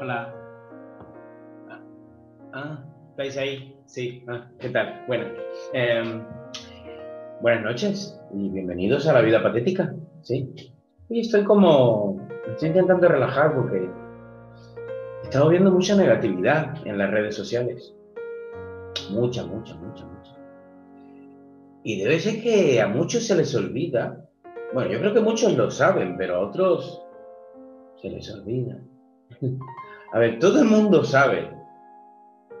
Hola. Ah, ¿estáis ahí? Sí. Ah, ¿Qué tal? Bueno. em, buenas noches y bienvenidos a la vida patética. Sí. Y estoy como. Estoy intentando relajar porque. He estado viendo mucha negatividad en las redes sociales. Mucha, mucha, mucha, mucha. Y debe ser que a muchos se les olvida. Bueno, yo creo que muchos lo saben, pero a otros se les olvida. A ver, todo el mundo sabe,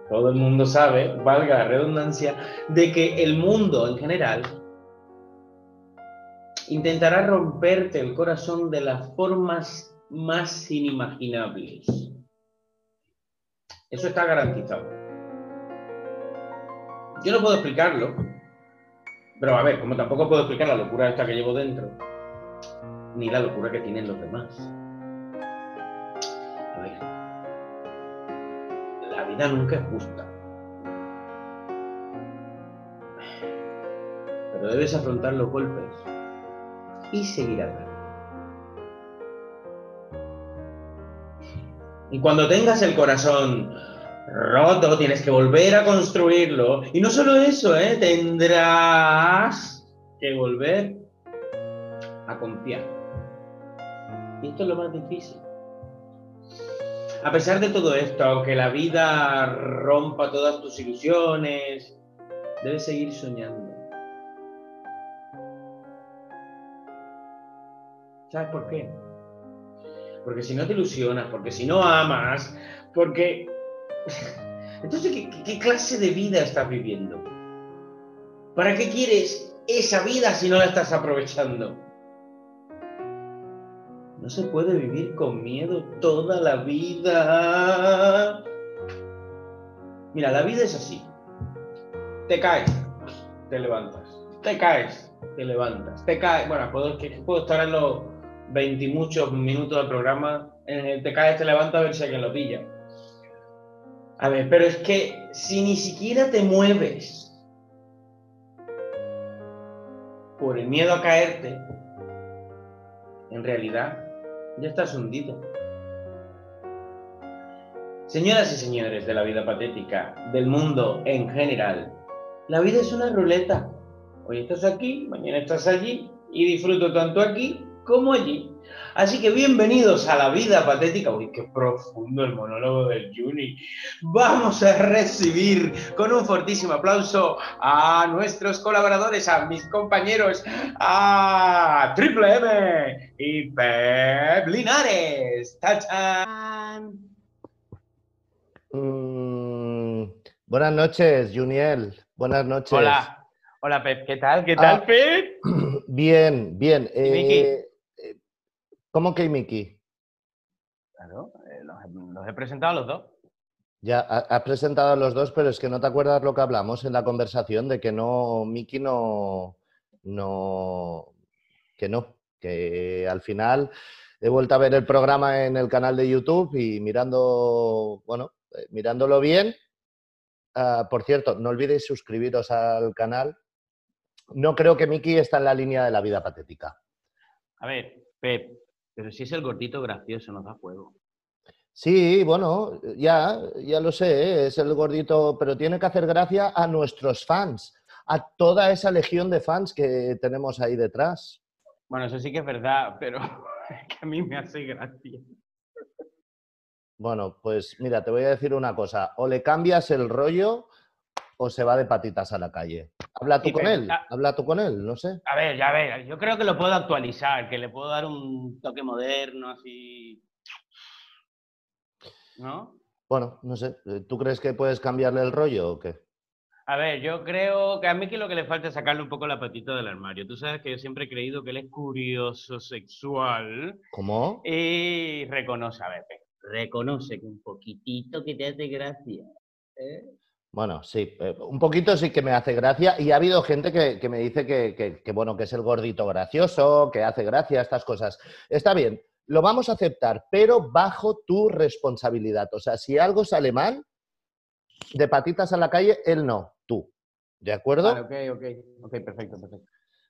todo el mundo sabe, valga la redundancia, de que el mundo en general intentará romperte el corazón de las formas más inimaginables. Eso está garantizado. Yo no puedo explicarlo, pero a ver, como tampoco puedo explicar la locura esta que llevo dentro, ni la locura que tienen los demás. Vida nunca es justa. Pero debes afrontar los golpes y seguir adelante. Y cuando tengas el corazón roto, tienes que volver a construirlo. Y no solo eso, ¿eh? tendrás que volver a confiar. Y esto es lo más difícil. A pesar de todo esto, aunque la vida rompa todas tus ilusiones, debes seguir soñando. ¿Sabes por qué? Porque si no te ilusionas, porque si no amas, porque... Entonces, ¿qué, clase de vida estás viviendo? ¿Para qué quieres esa vida si no la estás aprovechando? No se puede vivir con miedo toda la vida. Mira, la vida es así. Te caes, te levantas. Te caes, te levantas. Te caes. Bueno, puedo, estar en los 20 y muchos minutos del programa. Te caes, te levantas a ver si alguien lo pilla. A ver, pero es que si ni siquiera te mueves por el miedo a caerte, en realidad ya estás hundido. Señoras y señores de la vida patética, del mundo en general, la vida es una ruleta. Hoy estás aquí, mañana estás allí y disfruto tanto aquí como allí. Así que bienvenidos a la vida patética. Uy, qué profundo el monólogo del Juni. Vamos a recibir con un fortísimo aplauso a nuestros colaboradores, a mis compañeros, a Triple M y Pep Linares. ¡Tachán! Mm, buenas noches, Juniel. Buenas noches. Hola, hola Pep, ¿qué tal? ¿Qué tal, Ah. Pep? Bien, bien. Eh, ¿Cómo que Miki? Claro, eh, los, los he presentado a los dos. Ya ha- has presentado a los dos, pero es que no te acuerdas lo que hablamos en la conversación de que no, Miki no, no, que no, que al final he vuelto a ver el programa en el canal de YouTube y mirando, bueno, eh, mirándolo bien. ah, por cierto, no olvidéis suscribiros al canal. No creo que Miki está en la línea de la vida patética. A ver, Pep, pero si es el gordito gracioso, nos da juego. Sí, bueno, ya, ya lo sé, ¿eh? es el gordito, pero tiene que hacer gracia a nuestros fans, a toda esa legión de fans que tenemos ahí detrás. Bueno, eso sí que es verdad, pero es que a mí me hace gracia. Bueno, pues mira, te voy a decir una cosa, o le cambias el rollo o se va de patitas a la calle. Habla tú con pero- él, habla tú con él, no sé. A ver, ya ver, yo creo que lo puedo actualizar, que le puedo dar un toque moderno, así. ¿No? Bueno, no sé, ¿tú crees que puedes cambiarle el rollo o qué? A ver, yo creo que a mí que lo que le falta es sacarle un poco la patita del armario. Tú sabes que yo siempre he creído que él es curioso sexual ¿Cómo? y reconoce, a ver, reconoce que un poquitito que te hace gracia. ¿eh? Bueno, sí, eh, un poquito sí que me hace gracia y ha habido gente que, que me dice que, que- que, bueno, que es el gordito gracioso, que hace gracia, estas cosas. Está bien, lo vamos a aceptar, pero bajo tu responsabilidad. O sea, si algo sale mal, de patitas a la calle, él no, tú. ¿De acuerdo? Vale, ok, ok, ok, perfecto, perfecto.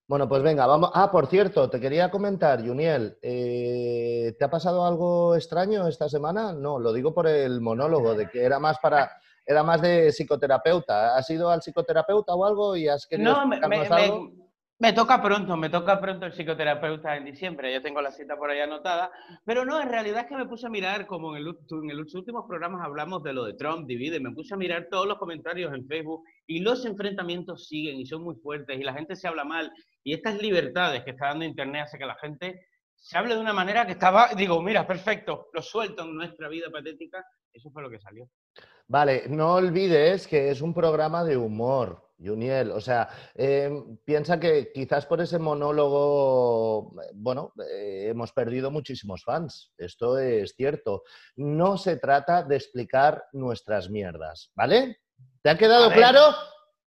Bueno, pues venga, vamos. Ah, por cierto, te quería comentar, Juniel, eh, ¿te ha pasado algo extraño esta semana? No, lo digo por el monólogo, de que era más para, era más de psicoterapeuta. ¿Has ido al psicoterapeuta o algo y has querido No, me, explicarnos me- me- algo? me toca pronto, me toca pronto el psicoterapeuta en diciembre, yo tengo la cita por ahí anotada, pero no, en realidad es que me puse a mirar, como en, el, en los últimos programas hablamos de lo de Trump, divide, me puse a mirar todos los comentarios en Facebook y los enfrentamientos siguen y son muy fuertes y la gente se habla mal y estas libertades que está dando Internet hace que la gente se hable de una manera que estaba, digo, mira, perfecto, lo suelto en nuestra vida patética, eso fue lo que salió. Vale, no olvides que es un programa de humor, Juniel. O sea, eh, piensa que quizás por ese monólogo, bueno, eh, hemos perdido muchísimos fans. Esto es cierto. No se trata de explicar nuestras mierdas, ¿vale? ¿Te ha quedado claro?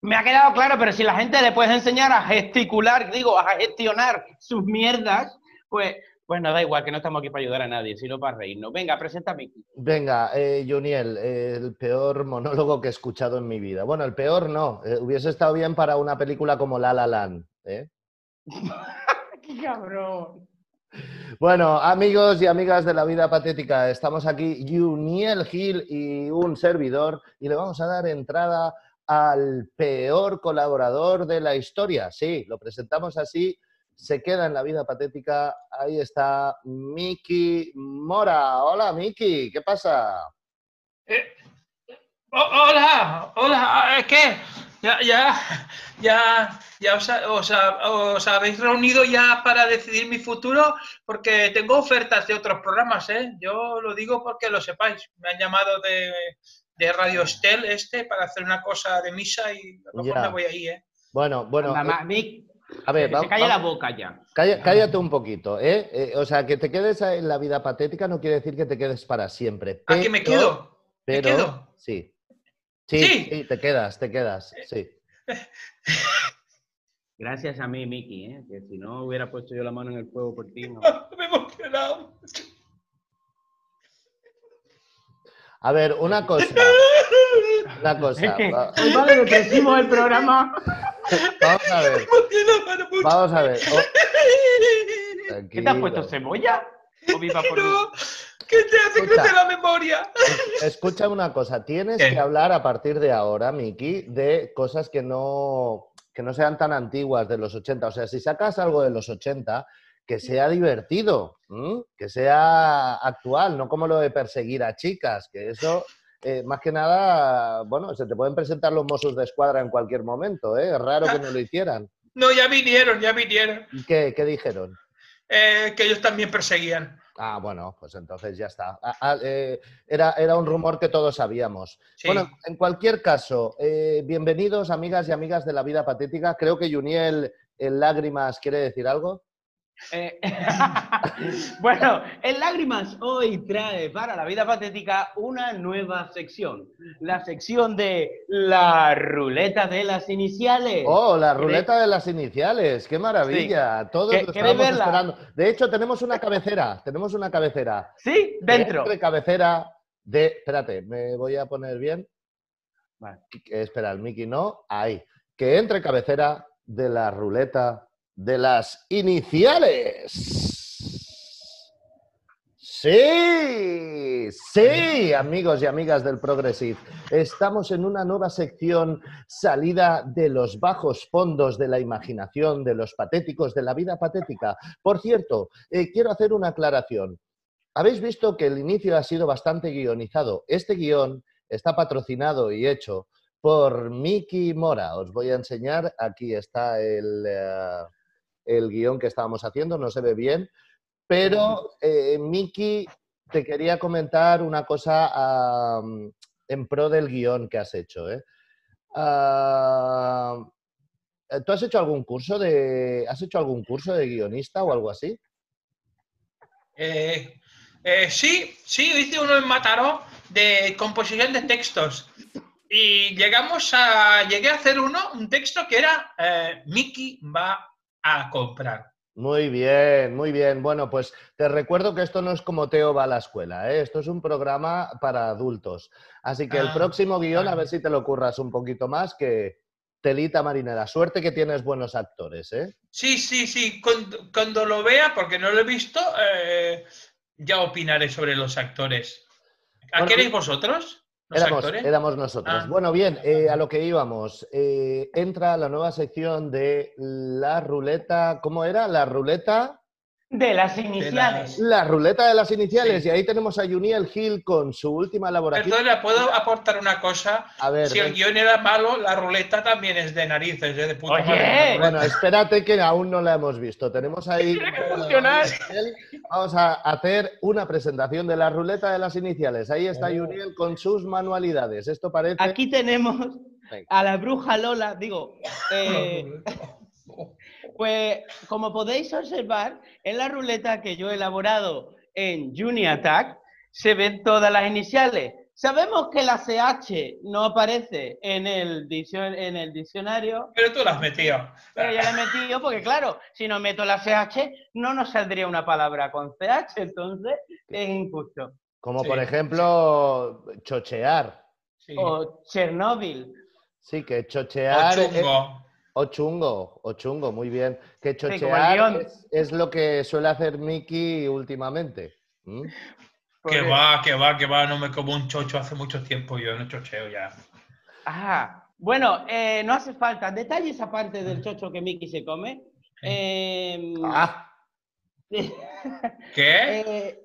Me ha quedado claro, pero si la gente le puedes enseñar a gesticular, digo, a gestionar sus mierdas, pues, pues no da igual, que no estamos aquí para ayudar a nadie, sino para reírnos. Venga, Miki. Venga, eh, Juniel, eh, el peor monólogo que he escuchado en mi vida. Bueno, el peor no. eh, hubiese estado bien para una película como La La Land. ¿eh? ¡Qué cabrón! Bueno, amigos y amigas de la vida patética, estamos aquí, Juniel Gil y un servidor, y le vamos a dar entrada al peor colaborador de la historia. Sí, lo presentamos así, se queda en la vida patética. Ahí está Miki Mora. Hola, Miki, ¿qué pasa? Eh, ho- hola, hola, es que ya, ya, ya, ya os, ha- os ha- os habéis reunido ya para decidir mi futuro porque tengo ofertas de otros programas, ¿eh? Yo lo digo porque lo sepáis. Me han llamado de, de Radio Estel este para hacer una cosa de misa y a lo mejor me voy ahí, ¿eh? Bueno, bueno, Anda, eh, ma- Mick, a ver, que se va- la boca ya. Calla- cállate un poquito, ¿eh? Eh, O sea, que te quedes en la vida patética no quiere decir que te quedes para siempre. Aquí me pero- quedo. Pero, ¿Me quedo? Sí. sí. Sí. Sí, te quedas, te quedas, sí. Gracias a mí, Miki, ¿eh? que si no hubiera puesto yo la mano en el fuego por ti, no. Me he emocionado. A ver, una cosa. Una cosa. Es que va- hoy va de depresivo el programa. Vamos a ver. Vamos a ver. Oh, ¿Qué te has puesto, cebolla? ¿O viva por No, que te hace Escucha. crecer la memoria. Es- Escucha una cosa. Tienes ¿Qué? que hablar a partir de ahora, Miki, de cosas que no, que no sean tan antiguas de los 80. O sea, si sacas algo de los 80, que sea divertido, ¿m? que sea actual, no como lo de perseguir a chicas, que eso, eh, más que nada, bueno, se te pueden presentar los Mossos de Escuadra en cualquier momento, ¿eh? Es raro que no lo hicieran. No, ya vinieron, ya vinieron. ¿Y qué, qué dijeron? Eh, que ellos también perseguían. Ah, bueno, pues entonces ya está. Ah, ah, eh, era, era un rumor que todos sabíamos. Sí. Bueno, en cualquier caso, eh, bienvenidos amigas y amigas de la vida patética. Creo que Juniel en lágrimas quiere decir algo. Eh, bueno, en Lágrimas hoy trae para la vida patética una nueva sección. La sección de la ruleta de las iniciales. Oh, la ¿Queréis- ruleta de las iniciales, qué maravilla. Todos ¿Que- lo queréis estábamos verla? esperando. De hecho, tenemos una cabecera, tenemos una cabecera. Sí, dentro. De cabecera de. Espérate, me voy a poner bien. Vale. Espera, el Mickey no. Ahí. Que entre cabecera de la ruleta de las iniciales. Sí, sí, amigos y amigas del Progressive. Estamos en una nueva sección salida de los bajos fondos de la imaginación, de los patéticos, de la vida patética. Por cierto, eh, quiero hacer una aclaración. Habéis visto que el inicio ha sido bastante guionizado. Este guion está patrocinado y hecho por Miki Mora. Os voy a enseñar. Aquí está el, eh, el guion que estábamos haciendo. No se ve bien. Pero, eh, Miki, te quería comentar una cosa en pro del guion que has hecho. ¿eh? ¿Tú has hecho algún curso de. ¿Has hecho algún curso de guionista o algo así? Eh, eh, sí, sí, hice uno en Mataró de composición de textos. Y llegamos a. Llegué a hacer uno, un texto que era eh, Mickey va a comprar. Muy bien, muy bien. Bueno, pues te recuerdo que esto no es como Teo va a la escuela, ¿eh? esto es un programa para adultos. Así que el Ah, próximo guion, a ver si te lo curras un poquito más, que, telita marinera. Suerte que tienes buenos actores, ¿eh? Sí, sí, sí. Cuando, cuando lo vea, porque no lo he visto, eh, ya opinaré sobre los actores. ¿A Bueno, qué eres vosotros? ¿Los Éramos, actores? éramos nosotros. Ah. Bueno, bien, eh, a lo que íbamos. Eh, entra la nueva sección de la ruleta. ¿Cómo era? La ruleta. De las iniciales. La ruleta de las iniciales. Sí. Y ahí tenemos a Juniel Gil con su última elaboración. Perdona, ¿puedo aportar una cosa? A ver, Si el ven. guion era malo, la ruleta también es de narices, ¿eh? de puta Oye. madre. Bueno, espérate que aún no la hemos visto. Tenemos ahí. Tiene que funcionar. Vamos a hacer una presentación de la ruleta de las iniciales. Ahí está Oh. Juniel con sus manualidades. Esto parece. Aquí tenemos a la bruja Lola, digo, eh, pues como podéis observar, en la ruleta que yo he elaborado en Attack se ven todas las iniciales. Sabemos que la CH no aparece en el, diccion- en el diccionario, Pero tú la has metido. pero ya la he metido porque claro, si no meto la CH no nos saldría una palabra con CH, entonces es injusto. Como Sí. por ejemplo, chochear. Sí. O Chernóbil. Sí, que O chochear. chungo. O chungo, o chungo, muy bien. Que chochear es, es lo que suele hacer Mickey últimamente. ¿Mm? Que Porque- va, que va, que va. No me como un chocho hace mucho tiempo. Yo no chocheo ya. Ah, bueno, eh, no hace falta. Detalles aparte del chocho que Mickey se come. Eh, Ah, ¿Qué? eh,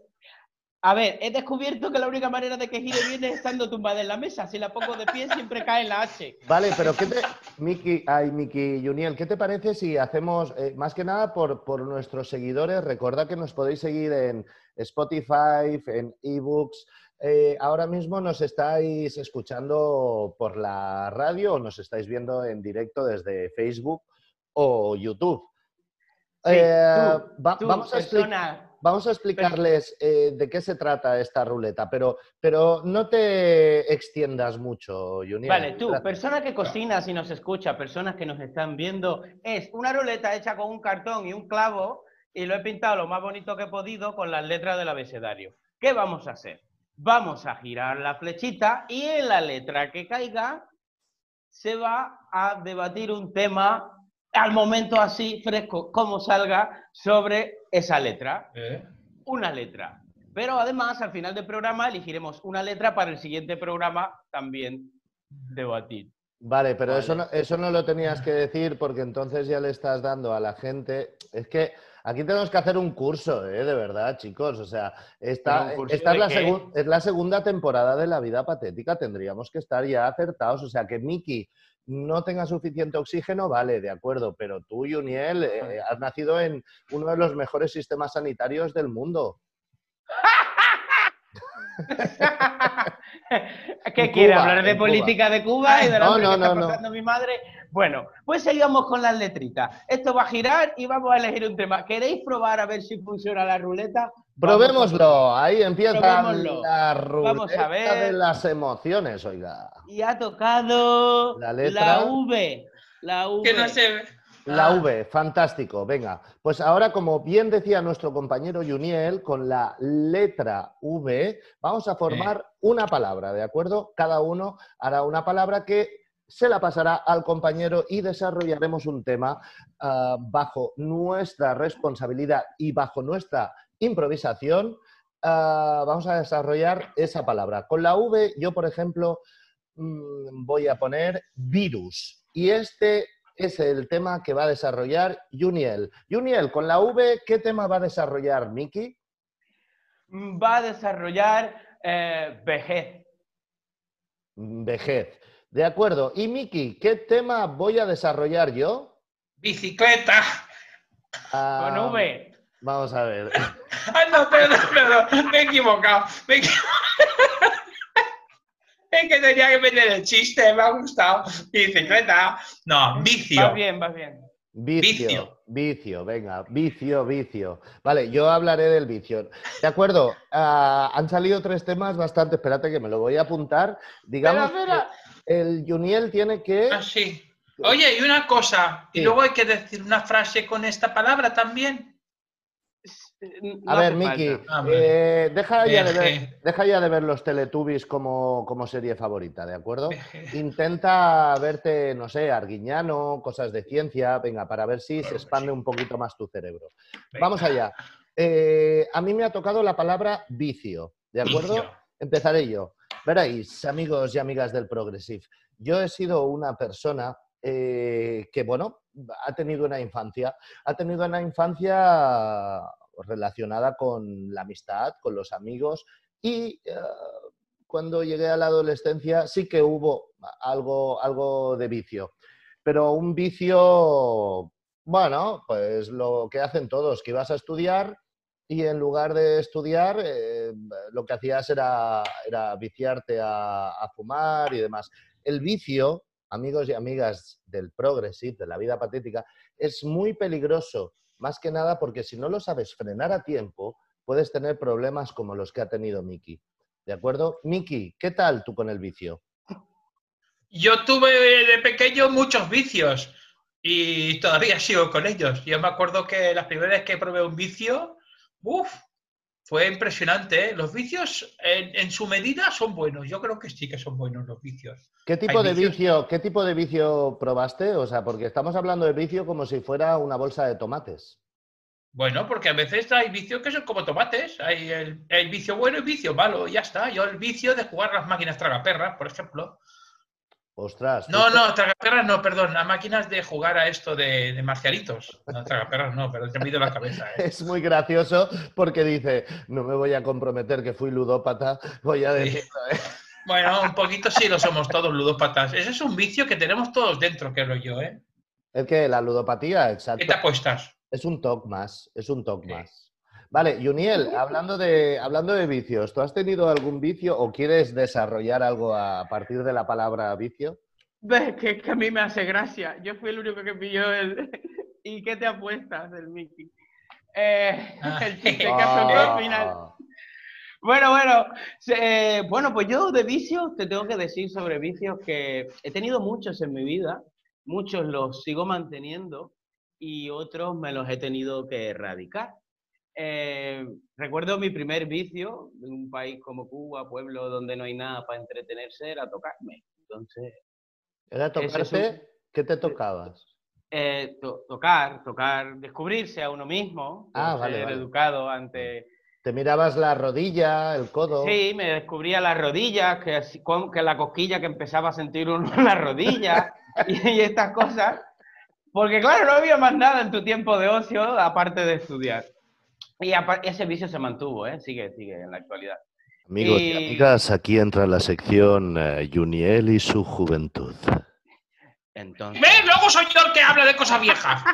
a ver, he descubierto que la única manera de que gire bien es estando tumbada en la mesa. Si la pongo de pie, siempre cae en la H. vale, pero ¿qué te. Mickey, ay, Mickey Juniel, ¿qué te parece si hacemos, eh, más que nada por, por nuestros seguidores, recordad que nos podéis seguir en Spotify, en ebooks. Eh, ahora mismo nos estáis escuchando por la radio o nos estáis viendo en directo desde Facebook o YouTube. Sí, Eh, tú, va- Tú, vamos, a expli- persona, vamos a explicarles eh, de qué se trata esta ruleta, pero, pero no te extiendas mucho, Junior. Vale, tú, persona que cocinas y nos escucha, personas que nos están viendo, es una ruleta hecha con un cartón y un clavo y lo he pintado lo más bonito que he podido con las letras del abecedario. ¿Qué vamos a hacer? Vamos a girar la flechita y en la letra que caiga se va a debatir un tema al momento así fresco como salga sobre esa letra ¿Eh? una letra. Pero además, al final del programa, elegiremos una letra para el siguiente programa también debatir. Vale, pero Vale. Eso, no, eso no lo tenías que decir porque entonces ya le estás dando a la gente. Es que aquí tenemos que hacer un curso, ¿eh? de verdad, chicos. O sea, esta, ¿Pero un curso esta es, de la es la segunda temporada de La Vida Patética. Tendríamos que estar ya acertados. O sea, que Miki no tenga suficiente oxígeno, vale, de acuerdo. Pero tú, Juniel, eh, has nacido en uno de los mejores sistemas sanitarios del mundo. ¿Qué quiere? Cuba, ¿Hablar de en Cuba. política de Cuba y de la no, no, que está no, no. pasando mi madre? Bueno, pues seguimos con las letritas. Esto va a girar y vamos a elegir un tema. ¿Queréis probar a ver si funciona la ruleta? Probémoslo. Ahí empieza Probémoslo. la ruleta Vamos a ver. de las emociones, oiga. Y ha tocado La letra. V. La V. Que no se ve. La Ah, V, fantástico. Venga, pues ahora, como bien decía nuestro compañero Juniel, con la letra V vamos a formar una palabra, ¿de acuerdo? Cada uno hará una palabra que se la pasará al compañero y desarrollaremos un tema ah, bajo nuestra responsabilidad y bajo nuestra improvisación. ah, vamos a desarrollar esa palabra. Con la V, yo, por ejemplo, mm, voy a poner virus. Y este es el tema que va a desarrollar Juniel. Juniel, con la V, ¿qué tema va a desarrollar Miki? Va a desarrollar eh, vejez. Vejez. De acuerdo. Y Miki, ¿qué tema voy a desarrollar yo? Bicicleta. Ah, Con V. Vamos a ver. Ay, no, perdón, perdón. Me he equivocado. Me he equi- Es que tenía que meter el chiste, me ha gustado. Bicicleta. No, vicio. Vas bien, vas bien. Vicio, Vicio. vicio, venga, vicio, vicio. Vale, yo hablaré del vicio. De acuerdo, ah, han salido tres temas bastante, espérate que me lo voy a apuntar. Digamos que el Juniel tiene que... Ah, sí. Oye, y una cosa. Y luego hay que decir una frase con esta palabra también. A ver, Miki, falta. eh, deja, ya de ver, Veje. deja ya de ver los Teletubbies como, como serie favorita, ¿de acuerdo? Veje. Intenta verte, no sé, Arguiñano, cosas de ciencia, venga, para ver si se Claro, expande un poquito más tu cerebro. Venga. Vamos allá. Eh, a mí me ha tocado la palabra vicio, ¿de acuerdo? Vicio. Empezaré yo. Veréis, amigos y amigas del Progressive, yo he sido una persona eh, que, bueno, ha tenido una infancia, ha tenido una infancia relacionada con la amistad, con los amigos y eh, cuando llegué a la adolescencia sí que hubo algo, algo de vicio, pero un vicio, bueno, pues lo que hacen todos, que ibas a estudiar y en lugar de estudiar, eh, lo que hacías era, era viciarte a, a fumar y demás. El vicio, amigos y amigas del progressive, de la vida patética, es muy peligroso, más que nada porque si no lo sabes frenar a tiempo, puedes tener problemas como los que ha tenido Miki. ¿De acuerdo? Miki, ¿qué tal tú con el vicio? Yo tuve de pequeño muchos vicios y todavía sigo con ellos. Yo me acuerdo que las primeras que probé un vicio, uff, fue impresionante. ¿eh? Los vicios en, en su medida son buenos. Yo creo que sí que son buenos los vicios. ¿Qué tipo Hay de vicios- vicio, qué tipo de vicio probaste? O sea, porque estamos hablando de vicio como si fuera una bolsa de tomates. Bueno, porque a veces hay vicios que son como tomates. Hay el, el vicio bueno y vicio malo, y ya está. Yo el vicio de jugar las máquinas tragaperras, por ejemplo. Ostras. No, no, tragaperras no, perdón. Las máquinas de jugar a esto de, de marcialitos. No, tragaperras no, pero te me ha ido la cabeza. ¿eh? Es muy gracioso porque dice, no me voy a comprometer que fui ludópata, voy a decirlo. ¿eh? Bueno, un poquito sí lo somos todos ludópatas. Ese es un vicio que tenemos todos dentro, creo yo, ¿eh? Es que la ludopatía, ¿Qué exacto, te apuestas? es un toque más, es un toque Sí. más. Vale, Juniel, hablando de, hablando de vicios, ¿tú has tenido algún vicio o quieres desarrollar algo a partir de la palabra vicio? Ves que, que a mí me hace gracia. Yo fui el único que pilló el. ¿Y qué te apuestas del Mickey? Eh, Ah. el chiste que afrontó al final. Ah, Bueno, bueno, eh, bueno, pues yo de vicios te tengo que decir sobre vicios que he tenido muchos en mi vida, muchos los sigo manteniendo y otros me los he tenido que erradicar. Eh, recuerdo mi primer vicio en un país como Cuba, pueblo donde no hay nada para entretenerse, era tocarme. Entonces, ¿Era un- ¿Qué te tocabas? eh, to- tocar, tocar, descubrirse a uno mismo, Ah, vale, ser vale. educado ante ¿Te mirabas la rodilla, el codo? Sí, me descubría las rodillas, que la cosquilla que empezaba a sentir uno en las rodillas y, y estas cosas. Porque claro, no había más nada en tu tiempo de ocio aparte de estudiar. Y ese vicio se mantuvo, ¿eh? Sigue, sigue en la actualidad. Amigos y Y- amigas, aquí entra la sección eh, Juniel y su juventud. Entonces... ¿Ves? Luego soy yo el que habla de cosas viejas.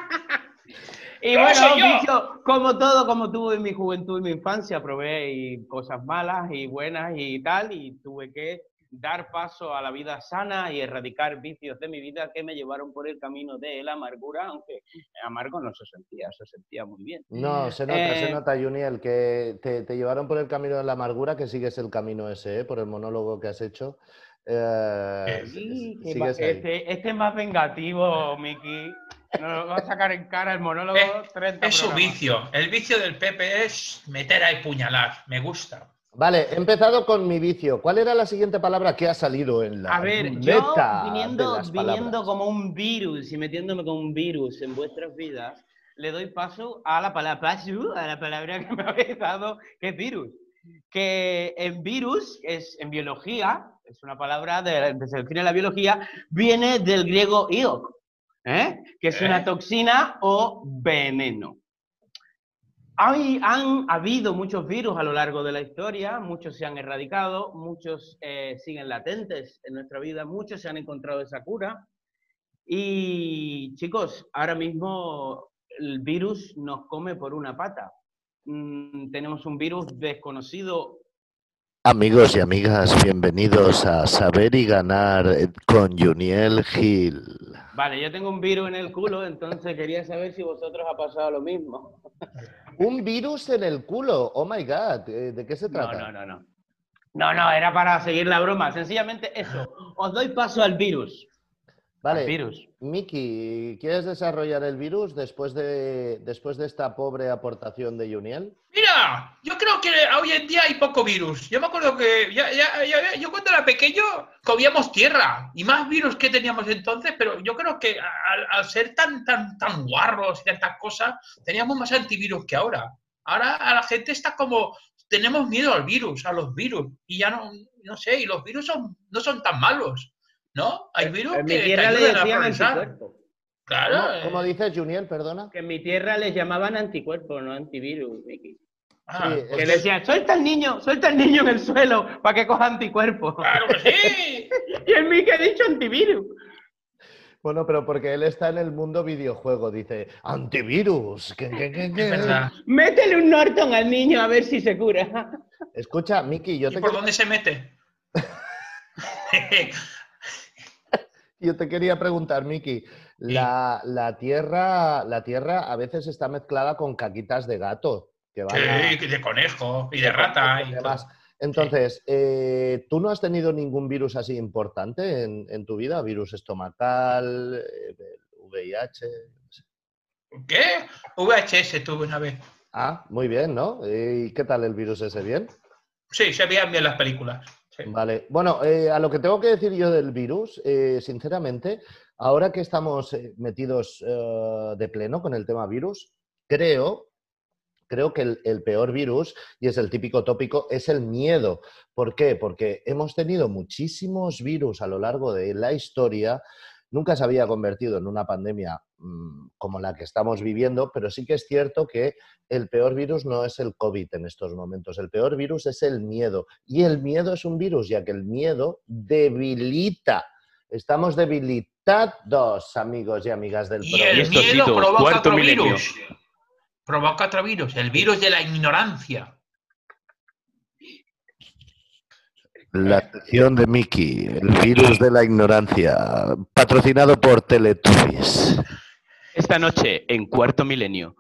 Y ¡No, bueno, vicio, como todo, como tuve en mi juventud y mi infancia, probé y cosas malas y buenas y tal, y tuve que dar paso a la vida sana y erradicar vicios de mi vida que me llevaron por el camino de la amargura, aunque amargo no se sentía, se sentía muy bien. No, se nota, se Eh, nota, Juniel, que te, te llevaron por el camino de la amargura, que sigues el camino ese, ¿eh? por el monólogo que has hecho. Eh, Sí, este, este es más vengativo, Miki. Nos lo va a sacar en cara el monólogo Es- 30 Es su vicio. El vicio del Pepe es meter a puñalar. Me gusta. Vale, he empezado con mi vicio. ¿Cuál era la siguiente palabra que ha salido en la A ver, yo ruleta de viniendo, como un virus y metiéndome como un virus en vuestras vidas, le doy paso a la palabra, a la palabra que me habéis dado, que es virus. Que en virus, es en biología, es una palabra de, que se define en la biología, viene del griego iok, ¿eh? que es una ¿Eh? toxina o veneno. Hay, han habido muchos virus a lo largo de la historia, muchos se han erradicado, muchos eh, siguen latentes en nuestra vida, muchos se han encontrado esa cura. Y chicos, ahora mismo el virus nos come por una pata. Mm, tenemos un virus desconocido. Amigos y amigas, bienvenidos a Saber y Ganar con Juniel Gil. Vale, yo tengo un virus en el culo, entonces quería saber si vosotros ha pasado lo mismo. Un virus en el culo, oh my god, eh, ¿de qué se No, trata? no, no, no. No, no, era para seguir la broma. Sencillamente eso. Os doy paso al virus. Vale, Virus. Miki, ¿quieres desarrollar el virus después de, después de esta pobre aportación de Juniel? Mira, yo creo que hoy en día hay poco virus. Yo me acuerdo que ya- ya- ya- yo cuando era pequeño comíamos tierra y más virus que teníamos entonces, pero yo creo que al, al ser tan, tan, tan guarros y tantas cosas, teníamos más antivirus que ahora. Ahora a la gente está como, tenemos miedo al virus, a los virus, y ya no, no sé, y los virus son, no son tan malos, ¿no? Hay virus En que mi te tierra le ayudan a decían anticuerpos. Claro. ¿Cómo, eh, cómo dices, Juniel? Perdona. Que en mi tierra les llamaban anticuerpos, no antivirus, Miki. ah, Sí, pues Que le decían, suelta al niño, suelta al niño en el suelo para que coja anticuerpos. Claro que sí. Y el Miki ha dicho antivirus. Bueno, pero porque él está en el mundo videojuego, dice antivirus. ¿qué, qué, qué, qué?". Es verdad. Métele un Norton al niño a ver si se cura. Escucha, Miki, yo ¿Y te, por dónde se mete? yo te quería preguntar, Miki, la, la tierra, la tierra a veces está mezclada con caquitas de gato, que van a- Sí, de conejo y de rata. y demás. Entonces, eh, ¿tú no has tenido ningún virus así importante en, en tu vida? ¿Virus estomacal, eh, VIH? todo. ¿Qué? VHS tuve una vez. Ah, muy bien, ¿no? ¿Y qué tal el virus ese? ¿Bien? Sí, se veían bien las películas. Vale. Bueno, eh, a lo que tengo que decir yo del virus, eh, sinceramente, ahora que estamos eh, metidos de pleno con el tema virus, creo, creo que el, el peor virus, y es el típico tópico, es el miedo. ¿Por qué? Porque hemos tenido muchísimos virus a lo largo de la historia. Nunca se había convertido en una pandemia como la que estamos viviendo, pero sí que es cierto que el peor virus no es el COVID en estos momentos. El peor virus es el miedo. Y el miedo es un virus, ya que el miedo debilita. Estamos debilitados, amigos y amigas del Y el miedo provoca cuarto otro milenio. virus. Provoca otro virus, el virus de la ignorancia. La sección de Mickey, el virus de la ignorancia, patrocinado por Teletubbies. Esta noche, en Cuarto Milenio.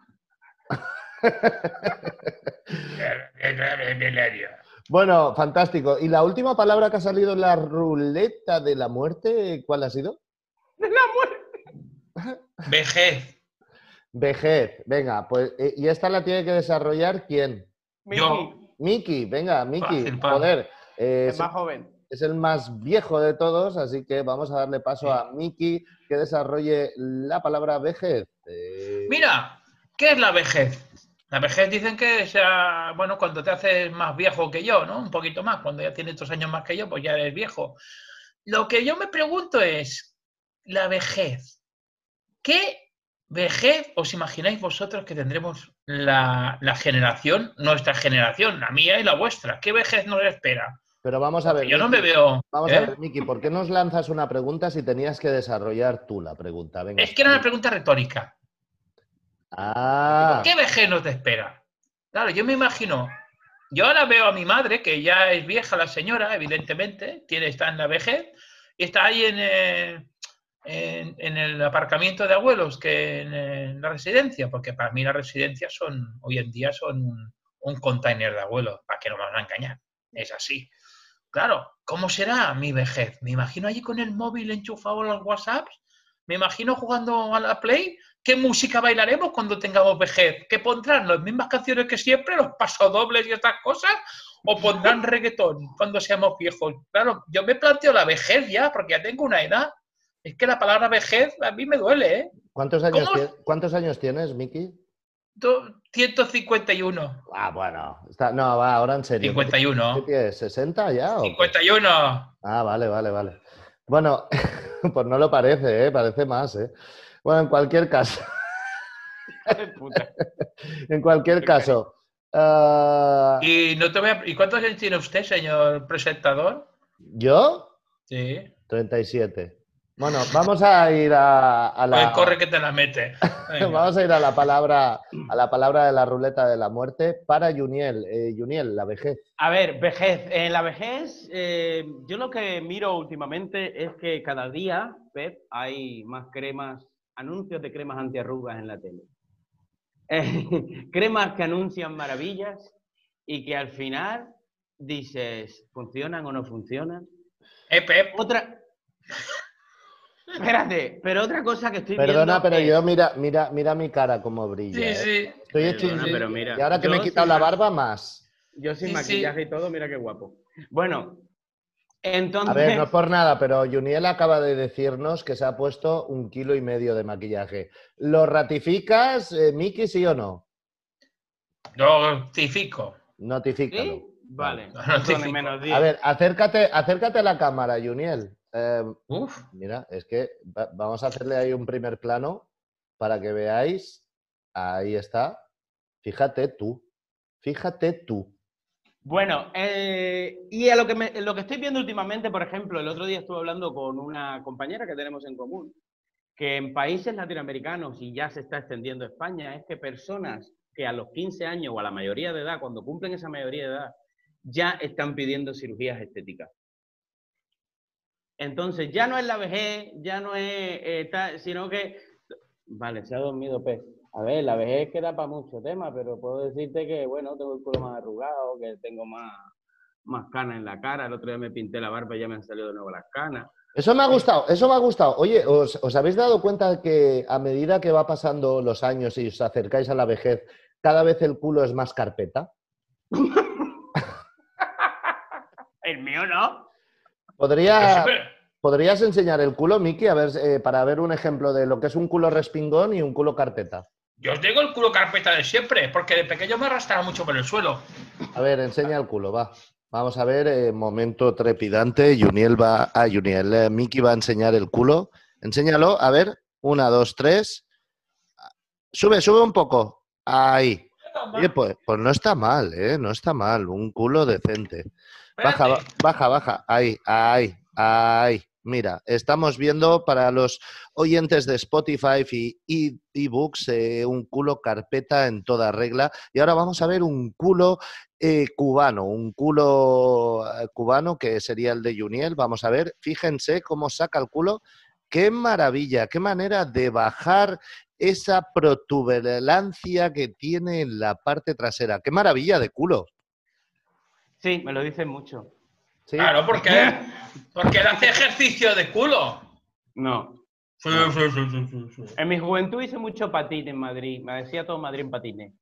Bueno, fantástico. ¿Y la última palabra que ha salido en la ruleta de la muerte, cuál ha sido? De la muerte. Vejez. Vejez. Venga, pues, eh, ¿y esta la tiene que desarrollar quién? Yo. Miki, venga, Miki, joder. eh, Es más joven. Es el más viejo de todos, así que vamos a darle paso a Miki que desarrolle la palabra vejez. Eh, Mira, ¿qué es la vejez? La vejez dicen que sea, bueno, cuando te haces más viejo que yo, ¿no? Un poquito más, cuando ya tienes dos años más que yo, pues ya eres viejo. Lo que yo me pregunto es, la vejez. ¿Qué vejez os imagináis vosotros que tendremos la, la generación, nuestra generación, la mía y la vuestra? ¿Qué vejez nos espera? Pero vamos a ver. Yo no me veo... Vamos ¿eh? a ver, Miki, ¿por qué nos lanzas una pregunta si tenías que desarrollar tú la pregunta? Venga, Es que era una pregunta retórica. Ah, ¿Qué vejez nos espera? Claro, yo me imagino, yo ahora veo a mi madre, que ya es vieja la señora, evidentemente, tiene, está en la vejez, y está ahí en, eh, en, en el aparcamiento de abuelos, que en, eh, la residencia, porque para mí las residencias son, hoy en día son un, un container de abuelos, para que no me van a engañar, es así. Claro, ¿cómo será mi vejez? Me imagino allí con el móvil enchufado a los WhatsApps, me imagino jugando a la Play. ¿Qué música bailaremos cuando tengamos vejez? ¿Qué pondrán? ¿Las mismas canciones que siempre? ¿Los pasodobles y estas cosas? ¿O pondrán reggaetón cuando seamos viejos? Claro, yo me planteo la vejez ya, porque ya tengo una edad. Es que la palabra vejez a mí me duele, ¿eh? ¿cuántos años, ¿cuántos años tienes, Miki? Do- 151. Ah, bueno. Está, no, va, ahora en serio. ¿Qué 51. tienes? ¿60 ya? o qué? 51. Ah, vale, vale, vale. Bueno, pues no lo parece, ¿eh? Parece más, ¿eh? Bueno, en cualquier caso, Puta. en cualquier Qué caso. ah, ¿Y, no te voy a- ¿Y cuántos años tiene usted, señor presentador? ¿Yo? Sí. 37. Bueno, vamos a ir a, a la... Pues corre que te la mete. Vamos a ir a la palabra, a la palabra de la ruleta de la muerte para Juniel. Eh, Juniel, la vejez. A ver, vejez. En la vejez, eh, yo lo que miro últimamente es que cada día, Pep, hay más cremas, anuncios de cremas antiarrugas en la tele. Eh, cremas que anuncian maravillas y que al final dices, ¿funcionan o no funcionan? Eh, Pep, Otra. Espérate, pero otra cosa que estoy Perdona, viendo pero es- yo mira, mira, mira mi cara como brilla. Sí, ¿eh? sí. Estoy hecho Perdona, pero mira, Y ahora que me he quitado la barba, más. Yo sin Sí, sí. maquillaje y todo, mira qué guapo. Bueno, entonces... A ver, no es por nada, pero Juniel acaba de decirnos que se ha puesto un kilo y medio de maquillaje. ¿Lo ratificas, eh, Miki, sí o no? Notifico. Notifícalo. ¿Sí? Vale, notifico. menos 10. A ver, acércate, acércate a la cámara, Juniel. Eh, Uf. mira, es que va- vamos a hacerle ahí un primer plano para que veáis. Ahí está. Fíjate tú. Fíjate tú. Bueno, eh, y a lo que, me- lo que estoy viendo últimamente, por ejemplo, el otro día estuve hablando con una compañera que tenemos en común, que en países latinoamericanos, y ya se está extendiendo España, es que personas que a los 15 años o a la mayoría de edad, cuando cumplen esa mayoría de edad, ya están pidiendo cirugías estéticas. Entonces, ya no es la vejez, ya no es eh, tal, sino que... Vale, se ha dormido pez. A ver, la vejez queda para mucho tema, pero puedo decirte que, bueno, tengo el culo más arrugado, que tengo más, más canas en la cara. El otro día me pinté la barba y ya me han salido de nuevo las canas. Eso me ha gustado, eso me ha gustado. Oye, ¿os, os habéis dado cuenta que a medida que va pasando los años y os acercáis a la vejez, cada vez el culo es más carpeta? El mío no. ¿Podría, Pero- ¿Podrías enseñar el culo, Miki, a ver, eh, para ver un ejemplo de lo que es un culo respingón y un culo carpeta? Yo tengo el culo carpeta de siempre, porque de pequeño me arrastraba mucho por el suelo. A ver, enseña el culo, va. Vamos a ver, eh, momento trepidante. Juniel va. Ah, Juniel, eh, Miki va a enseñar el culo. Enséñalo, a ver. Una, dos, tres. Sube, sube un poco. Ahí. Oye, pues, pues no está mal, ¿eh? No está mal. Un culo decente. Baja, ba- baja, baja. Ahí, ahí, ahí. Mira, estamos viendo para los oyentes de Spotify y y- ebooks eh, un culo carpeta en toda regla. Y ahora vamos a ver un culo eh, cubano, un culo eh, cubano que sería el de Juniel. Vamos a ver, fíjense cómo saca el culo. Qué maravilla, qué manera de bajar esa protuberancia que tiene en la parte trasera. Qué maravilla de culo. Sí, me lo dicen mucho. ¿sí? Claro, porque, porque él hace ejercicio de culo. No. Sí, sí, sí, sí, sí, sí. En mi juventud hice mucho patín en Madrid. Me decía todo Madrid en patines.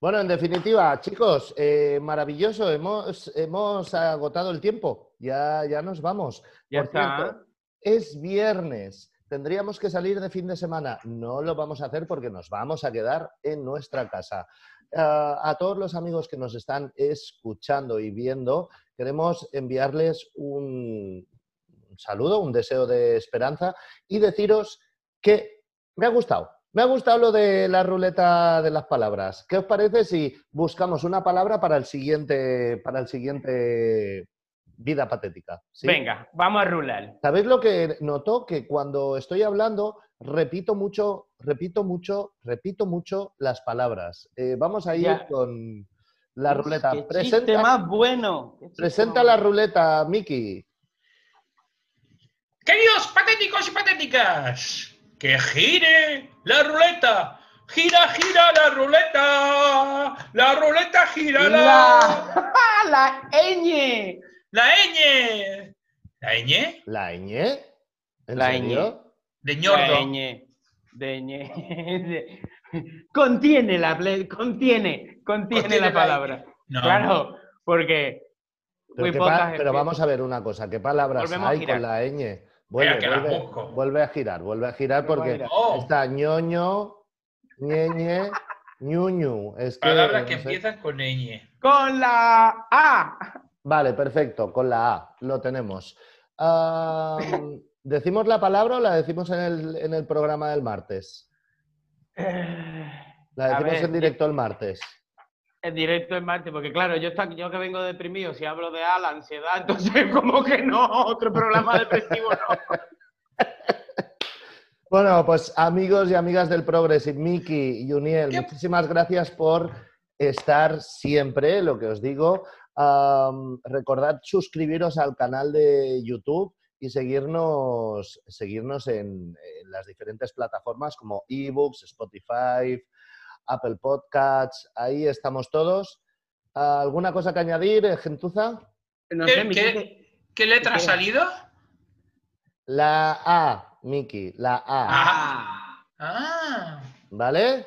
Bueno, en definitiva, chicos, eh, maravilloso. Hemos, hemos agotado el tiempo. Ya, ya nos vamos. Ya Por está. cierto, es viernes. Tendríamos que salir de fin de semana. No lo vamos a hacer porque nos vamos a quedar en nuestra casa. Ah, a todos los amigos que nos están escuchando y viendo, queremos enviarles un saludo, un deseo de esperanza y deciros que me ha gustado. Me ha gustado lo de la ruleta de las palabras. ¿Qué os parece si buscamos una palabra para el siguiente, para el siguiente vida patética? ¿sí? Venga, vamos a rular. ¿Sabéis lo que noto? Que cuando estoy hablando repito mucho, repito mucho, repito mucho las palabras. Eh, vamos a ir Ya. con la Uf, ruleta. ¡Qué Presenta, más bueno! Qué presenta la ruleta, Miki. Queridos patéticos y patéticas, que gire la ruleta. Gira, gira la ruleta. La ruleta gira la. ¡La, la ñ! La ñ. ¿La ñ? ¿La ñ? ¿En La serio? De La ñordo. ñ. De ñ. Contiene la contiene, contiene Contiene la la palabra. No. Claro, porque Pero, pa- vamos a ver una cosa. ¿Qué palabras Volvemos hay con la ñ? Vuelve, que la vuelve, busco. vuelve a girar, vuelve a girar a porque girar. Oh, está ñoño, ñeñe, ñuñu. Es que, palabras no que sé. empiezan con ñ. con la A. Vale, perfecto, con la A, lo tenemos. ¿Decimos la palabra o la decimos en el, en el programa del martes? La A decimos ver, en directo el martes. En directo en Marte, porque claro, yo, está- yo que vengo deprimido, si hablo de A, la ansiedad, entonces como que no, otro programa depresivo no. Bueno, pues amigos y amigas del Progressive, Miki y Uniel, ¿Qué? muchísimas gracias por estar siempre, lo que os digo. Am, recordad suscribiros al canal de YouTube y seguirnos, seguirnos en, en las diferentes plataformas como eBooks, Spotify, Apple Podcasts, ahí estamos todos. ¿Alguna cosa que añadir, eh, Gentuza? No ¿Qué- sé, qué? chique- ¿Qué letra ha salido? La A. Miki, la A. Ah. Ah. ¿Vale?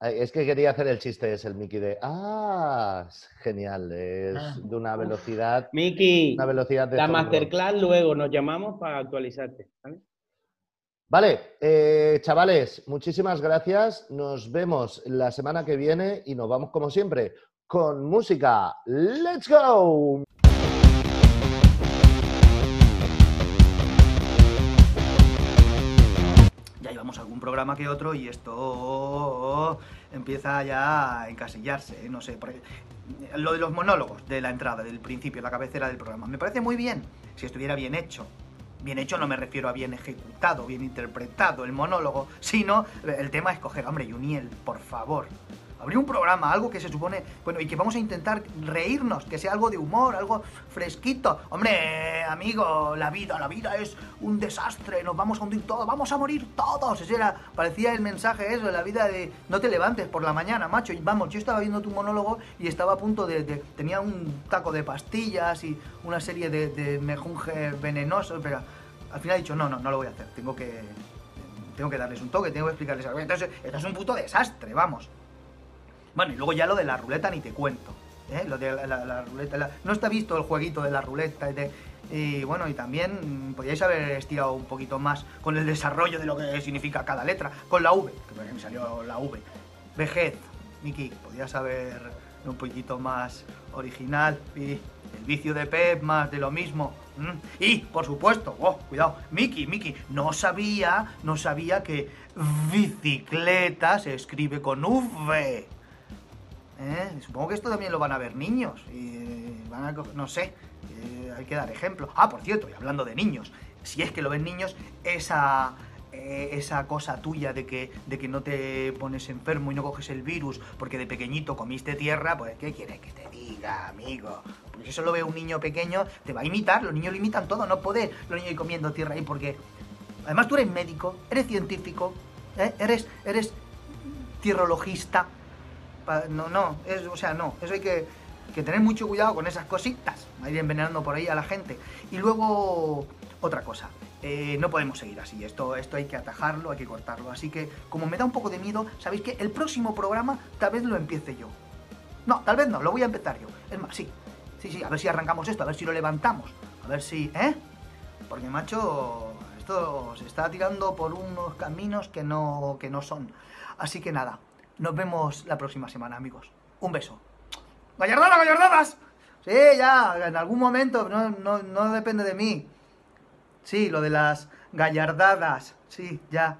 Es que quería hacer el chiste, es el Miki de Ah, es genial, es Ah. de una velocidad, Miki, una velocidad de la masterclass luego nos llamamos para actualizarte. ¿vale? Vale, eh, chavales, muchísimas gracias. Nos vemos la semana que viene y nos vamos como siempre con música. ¡Let's go! Ya llevamos algún programa que otro y esto empieza ya a encasillarse, ¿eh? no sé, porque lo de los monólogos de la entrada, del principio, la cabecera del programa, me parece muy bien si estuviera bien hecho. Bien hecho no me refiero a bien ejecutado, bien interpretado el monólogo, sino el tema es coger, hombre, Juniel, por favor. Abrir un programa, algo que se supone, bueno, y que vamos a intentar reírnos, que sea algo de humor, algo fresquito. Hombre, amigo, la vida, la vida es un desastre, nos vamos a hundir todos, vamos a morir todos. Ese era, parecía el mensaje eso, la vida de no te levantes por la mañana, macho. Y vamos, yo estaba viendo tu monólogo y estaba a punto de, de- tenía un taco de pastillas y una serie de, de mejunje venenoso, pero al final he dicho, no, no, no lo voy a hacer, tengo que, tengo que darles un toque, tengo que explicarles algo. Entonces, esto es un puto desastre, vamos. Bueno, y luego ya lo de la ruleta ni te cuento. ¿eh? Lo de la, ruleta. No está visto el jueguito de la ruleta. Y, bueno, y también podríais haber estirado un poquito más con el desarrollo de lo que significa cada letra. Con la V, que me salió la V. Vejez, Miki, podrías haber un poquito más original. Y el vicio de Pep, más de lo mismo. Y, por supuesto, oh, cuidado, Miki, Miki, no sabía, no sabía que bicicleta se escribe con V. ¿Eh? Supongo que esto también lo van a ver niños. Y van a no sé, eh, hay que dar ejemplo. Ah, por cierto, y hablando de niños, si es que lo ven niños, esa, eh, esa cosa tuya de que, de que no te pones enfermo y no coges el virus porque de pequeñito comiste tierra, pues ¿qué quieres que te diga, amigo? Porque si eso lo ve un niño pequeño, te va a imitar, los niños lo imitan todo, no puede los niños ir comiendo tierra ahí porque... Además tú eres médico, eres científico, ¿eh? eres, eres tierrologista, No, no, es, o sea, no, eso hay que, que tener mucho cuidado con esas cositas, a ir envenenando por ahí a la gente. Y luego, otra cosa, eh, no podemos seguir así, esto, esto hay que atajarlo, hay que cortarlo. Así que, como me da un poco de miedo, ¿sabéis qué? El próximo programa tal vez lo empiece yo. No, tal vez no, lo voy a empezar yo. Es más, sí, sí, sí, a ver si arrancamos esto, a ver si lo levantamos, a ver si, ¿eh? Porque, macho, esto se está tirando por unos caminos que no, que no son. Así que nada, nos vemos la próxima semana, amigos. Un beso. ¡Gallardadas, gallardadas! Sí, ya, en algún momento, no, no, no depende de mí. Sí, lo de las gallardadas, sí, ya.